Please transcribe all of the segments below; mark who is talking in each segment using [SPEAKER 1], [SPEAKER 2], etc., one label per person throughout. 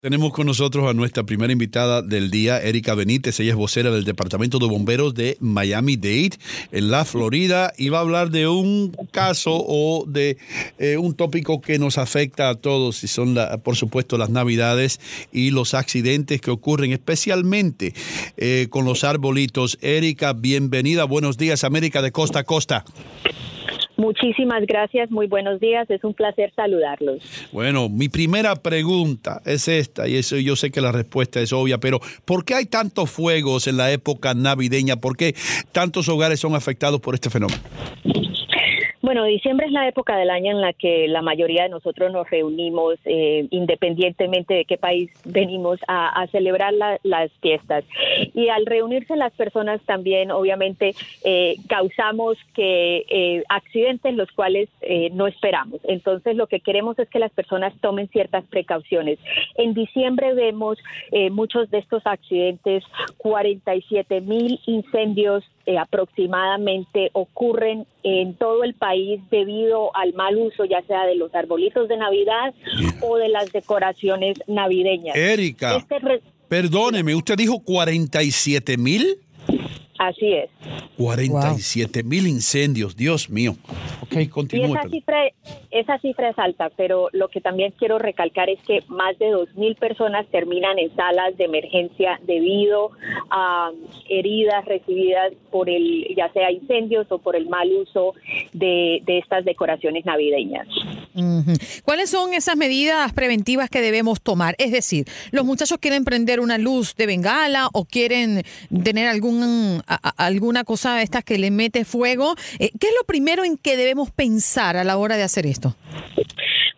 [SPEAKER 1] Tenemos con nosotros a nuestra primera invitada del día, Erika Benítez. Ella es vocera del Departamento de Bomberos de Miami-Dade, en la Florida, y va a hablar de un caso o de eh, un tópico que nos afecta a todos, y son, por supuesto, las Navidades y los accidentes que ocurren, especialmente eh, con los arbolitos. Erika, bienvenida. Buenos días, América de Costa a Costa.
[SPEAKER 2] Muchísimas gracias, muy buenos días, es un placer saludarlos.
[SPEAKER 1] Bueno, mi primera pregunta es esta, y eso yo sé que la respuesta es obvia, pero ¿por qué hay tantos fuegos en la época navideña? ¿Por qué tantos hogares son afectados por este fenómeno?
[SPEAKER 2] Bueno, diciembre es la época del año en la que la mayoría de nosotros nos reunimos, eh, independientemente de qué país venimos, a, celebrar la- las fiestas. Y al reunirse las personas también, obviamente, eh, causamos que eh, accidentes los cuales eh, no esperamos. Entonces, lo que queremos es que las personas tomen ciertas precauciones. En diciembre vemos eh, muchos de estos accidentes, 47 mil incendios eh, aproximadamente ocurren en todo el país debido al mal uso, ya sea de los arbolitos de Navidad o de las decoraciones navideñas.
[SPEAKER 1] Erika,
[SPEAKER 2] Este re-
[SPEAKER 1] perdóneme, ¿usted dijo 47 mil?
[SPEAKER 2] Así es.
[SPEAKER 1] 47 mil incendios, Dios mío. Ok,
[SPEAKER 2] Y
[SPEAKER 1] continúe.
[SPEAKER 2] esa cifra, esa cifra es alta, pero lo que también quiero recalcar es que más de 2.000 personas terminan en salas de emergencia debido a heridas recibidas por el, ya sea incendios o por el mal uso de, de estas decoraciones navideñas.
[SPEAKER 3] ¿Cuáles son esas medidas preventivas que debemos tomar? Es decir, los muchachos quieren prender una luz de bengala o quieren tener algún, a- alguna cosa de estas que le mete fuego. Eh, ¿Qué es lo primero en que debemos pensar a la hora de hacer esto?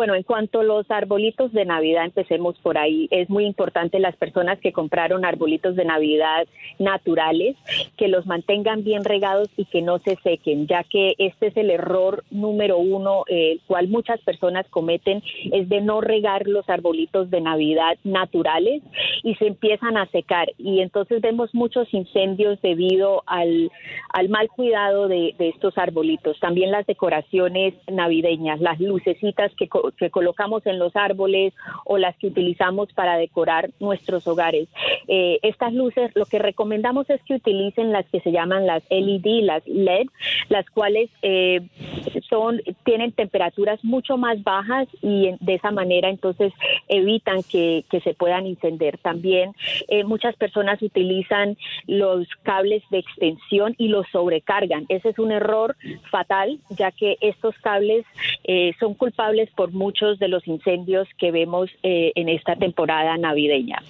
[SPEAKER 2] Bueno, en cuanto a los arbolitos de Navidad, empecemos por ahí. Es muy importante las personas que compraron arbolitos de Navidad naturales, que los mantengan bien regados y que no se sequen, ya que este es el error número uno, el cual muchas personas cometen, es de no regar los arbolitos de Navidad naturales y se empiezan a secar. Y entonces vemos muchos incendios debido al, al mal cuidado de, de estos arbolitos. También las decoraciones navideñas, las lucecitas que, que colocamos en los árboles o las que utilizamos para decorar nuestros hogares. Eh, estas luces, lo que recomendamos es que utilicen las que se llaman las LED, las LED, las cuales eh, son tienen temperaturas mucho más bajas y de esa manera entonces evitan que, que se puedan encender. También eh, muchas personas utilizan los cables de extensión y los sobrecargan. Ese es un error fatal, ya que estos cables eh, son culpables por muchos de los incendios que vemos eh, en esta temporada navideña.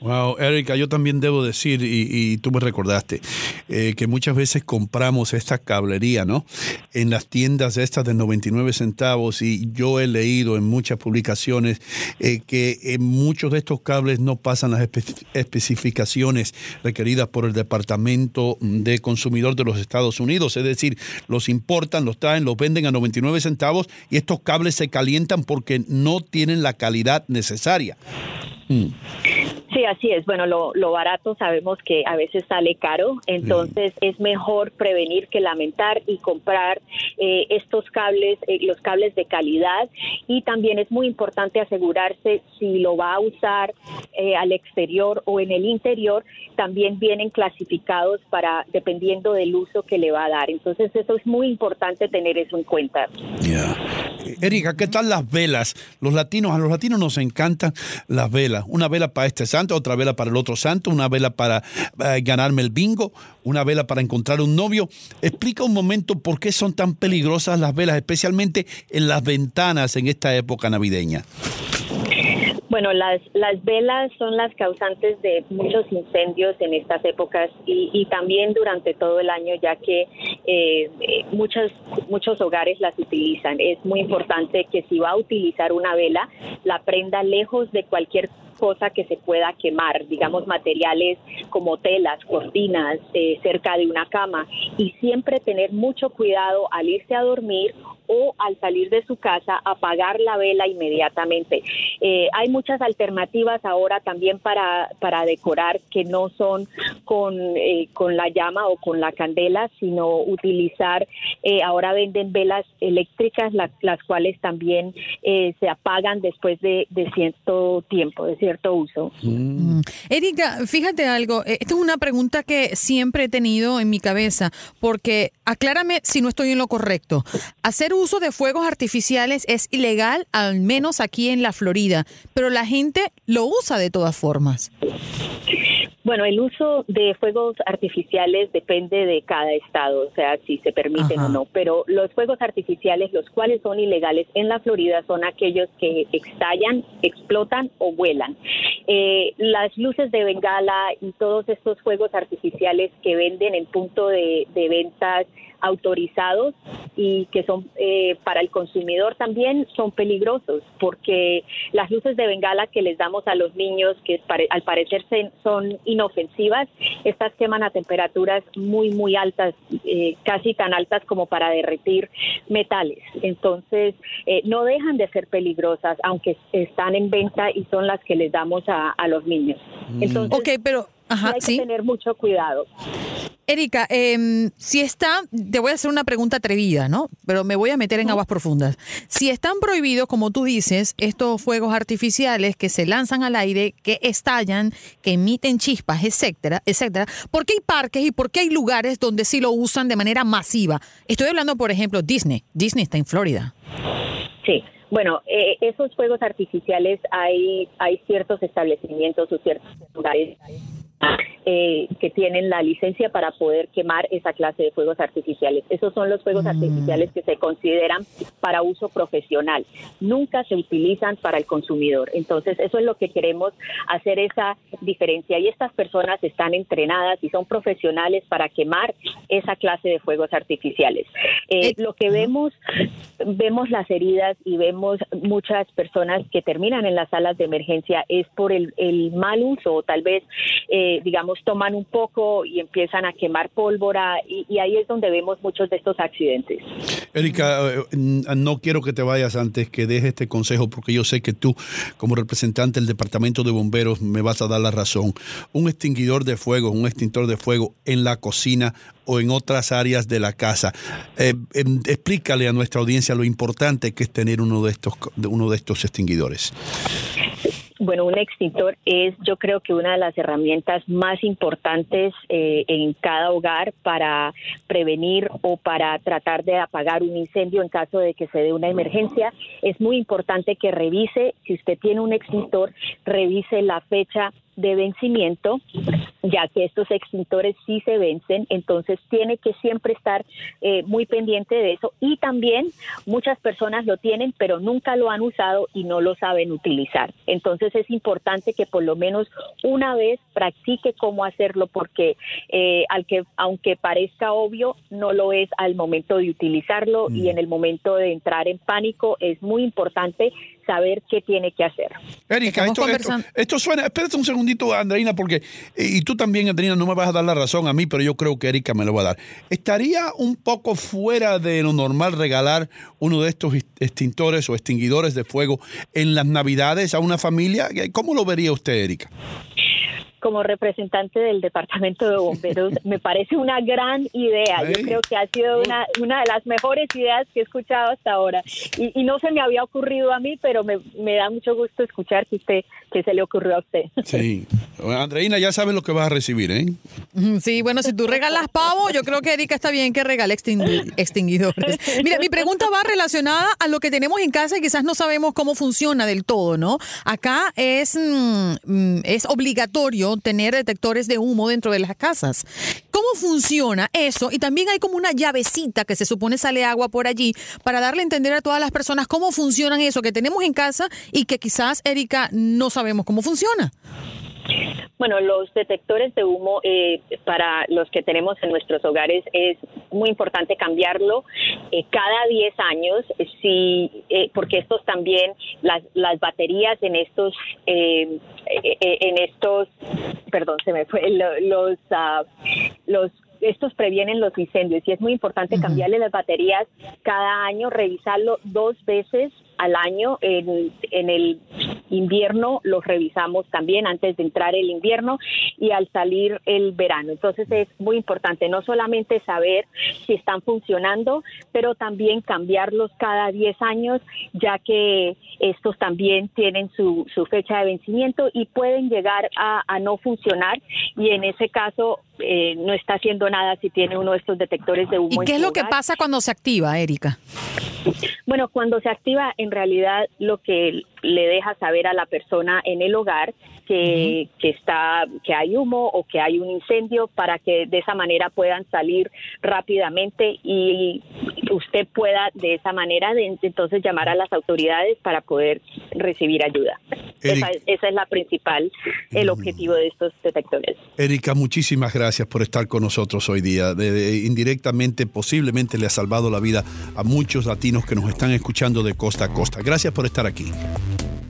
[SPEAKER 1] Wow, Erika, yo también debo decir, y, y tú me recordaste, eh, que muchas veces compramos esta cablería, ¿no? En las tiendas estas de 99 centavos, y yo he leído en muchas publicaciones eh, que muchos de estos cables no pasan las espe- especificaciones requeridas por el Departamento de Consumidor de los Estados Unidos, es decir, los importan, los traen, los venden a 99 centavos y estos cables se calientan porque no tienen la calidad necesaria. Mm.
[SPEAKER 2] Sí, así es. Bueno, lo, barato sabemos que a veces sale caro, entonces es mejor prevenir que lamentar y comprar eh, estos cables, eh, los cables de calidad. Y también es muy importante asegurarse si lo va a usar eh, al exterior o en el interior, también vienen clasificados para dependiendo del uso que le va a dar. Entonces eso es muy importante tener eso en cuenta.
[SPEAKER 1] Erika, ¿qué tal las velas? Los latinos, a los latinos nos encantan las velas. Una vela para este santo, otra vela para el otro santo, una vela para eh, ganarme el bingo, una vela para encontrar un novio. Explica un momento por qué son tan peligrosas las velas, especialmente en las ventanas en esta época navideña.
[SPEAKER 2] Bueno, las, las velas son las causantes de muchos incendios en estas épocas y, y también durante todo el año, ya que eh, eh, muchos, muchos hogares las utilizan. Es muy importante que si va a utilizar una vela, la prenda lejos de cualquier cosa que se pueda quemar, digamos materiales como telas, cortinas, eh, cerca de una cama y siempre tener mucho cuidado al irse a dormir o al salir de su casa apagar la vela inmediatamente. Eh, hay muchas alternativas ahora también para, para decorar que no son con, eh, con la llama o con la candela, sino utilizar, eh, ahora venden velas eléctricas, la- las cuales también eh, se apagan después de, de cierto tiempo, de cierto uso.
[SPEAKER 3] Mm. Erika, fíjate algo, esta es una pregunta que siempre he tenido en mi cabeza, porque aclárame si no estoy en lo correcto. Hacer uso de fuegos artificiales es ilegal, al menos aquí en la Florida, pero la gente lo usa de todas formas.
[SPEAKER 2] Bueno, el uso de fuegos artificiales depende de cada estado, o sea, si se permiten
[SPEAKER 3] Ajá.
[SPEAKER 2] o no, pero los fuegos artificiales, los cuales son ilegales en la Florida, son aquellos que estallan, explotan o vuelan. Eh, las luces de bengala y todos estos fuegos artificiales que venden en punto de, de ventas autorizados y que son eh, para el consumidor también son peligrosos porque las luces de bengala que les damos a los niños que pare- al parecer se- son inofensivas estas queman a temperaturas muy muy altas eh, casi tan altas como para derretir metales. Entonces eh, no dejan de ser peligrosas aunque están en venta y son las que les damos a, a los niños. Entonces
[SPEAKER 3] Ok, pero, ajá,
[SPEAKER 2] hay
[SPEAKER 3] sí.
[SPEAKER 2] que tener mucho cuidado
[SPEAKER 3] Erika, em, si está, te voy a hacer una pregunta atrevida, ¿no? Pero me voy a meter en aguas profundas. Si están prohibidos, como tú dices, estos fuegos artificiales que se lanzan al aire, que estallan, que emiten chispas, etcétera, etcétera, ¿por qué hay parques y por qué hay lugares donde sí lo usan de manera masiva? Estoy hablando, por ejemplo, Disney. Disney está en Florida.
[SPEAKER 2] Sí, bueno, eh, esos fuegos artificiales hay, hay ciertos establecimientos o ciertos lugares eh, que tienen la licencia para poder quemar esa clase de fuegos artificiales. Esos son los fuegos artificiales que se consideran para uso profesional. Nunca se utilizan para el consumidor. Entonces, eso es lo que queremos hacer esa diferencia. Y estas personas están entrenadas y son profesionales para quemar esa clase de fuegos artificiales. Eh,
[SPEAKER 3] Eh,
[SPEAKER 2] lo que vemos, vemos las heridas y vemos muchas personas que terminan en las salas de emergencia es por el, el mal uso o tal vez, eh, digamos, toman un poco y empiezan a quemar pólvora y, ahí es donde vemos muchos de estos accidentes.
[SPEAKER 1] Erika, eh, no quiero que te vayas antes que deje este consejo porque yo sé que tú, como representante del Departamento de Bomberos, me vas a dar la razón. Un extinguidor de fuego, un extintor de fuego en la cocina o en otras áreas de la casa. Eh, em, explícale a nuestra audiencia lo importante que es tener uno de estos, uno de estos extinguidores.
[SPEAKER 2] Bueno, un extintor es yo creo que una de las herramientas más importantes eh, en cada hogar para prevenir o para tratar de apagar un incendio en caso de que se dé una emergencia. Es muy importante que revise, si usted tiene un extintor, revise la fecha de vencimiento, ya que estos extintores sí se vencen, entonces tiene que siempre estar eh, muy pendiente de eso. Y también muchas personas lo tienen, pero nunca lo han usado y no lo saben utilizar. Entonces es importante que por lo menos una vez practique cómo hacerlo, porque eh, al que, aunque parezca obvio, no lo es al momento de utilizarlo y en el momento de entrar en pánico es muy importante saber qué tiene que hacer.
[SPEAKER 1] Erika, esto, esto, esto suena, espérate un segundito, Andreina, porque, eh, y tú también, Andreina, no me vas a dar la razón a mí, pero yo creo que Erika me lo va a dar. ¿Estaría un poco fuera de lo normal regalar uno de estos extintores o extinguidores de fuego en las Navidades a una familia? ¿Cómo lo vería usted, Erika?
[SPEAKER 2] Como representante del Departamento de Bomberos, me parece una gran idea. Yo creo que ha sido una, una de las mejores ideas que he escuchado hasta ahora. Y, y no se me había ocurrido a mí, pero me, me, da mucho gusto escuchar que, usted, que se le ocurrió a usted.
[SPEAKER 1] Sí. Andreina, ya sabes lo que vas a recibir, ¿eh?
[SPEAKER 3] Sí, bueno, si tú regalas pavo, yo creo que Erika está bien que regale extinguidores. Mira, mi pregunta va relacionada a lo que tenemos en casa y quizás no sabemos cómo funciona del todo, ¿no? Acá es, mm, es obligatorio tener detectores de humo dentro de las casas. ¿Cómo funciona eso? Y también hay como una llavecita que se supone sale agua por allí para darle a entender a todas las personas cómo funcionan eso que tenemos en casa y que quizás, Erika, no sabemos cómo funciona.
[SPEAKER 2] Bueno, los detectores de humo eh, para los que tenemos en nuestros hogares es muy importante cambiarlo eh, cada 10 años, si, eh, porque estos también, las, las baterías en estos, eh, en estos, perdón, se me fue, los, uh, los estos previenen los incendios y es muy importante cambiarle las baterías cada año, revisarlo dos veces al año. En, en, el invierno los revisamos también antes de entrar el invierno y al salir el verano. Entonces es muy importante no solamente saber si están funcionando, pero también cambiarlos cada 10 años, ya que estos también tienen su, su fecha de vencimiento y pueden llegar a, a no funcionar y en ese caso eh, no está haciendo nada si tiene uno de estos detectores de humo.
[SPEAKER 3] ¿Y qué es lo que pasa cuando se activa, Erika?
[SPEAKER 2] Bueno, cuando se activa, en realidad lo que le deja saber a la persona en el hogar que, que, está que hay humo o que hay un incendio para que de esa manera puedan salir rápidamente y usted pueda de esa manera de, entonces llamar a las autoridades para poder recibir ayuda. Esa es, esa es, la principal, el objetivo de estos detectores.
[SPEAKER 1] Erika, muchísimas gracias por estar con nosotros hoy día. De, de, indirectamente, posiblemente le ha salvado la vida a muchos latinos que nos están escuchando de costa a costa. Gracias por estar aquí.
[SPEAKER 4] thank you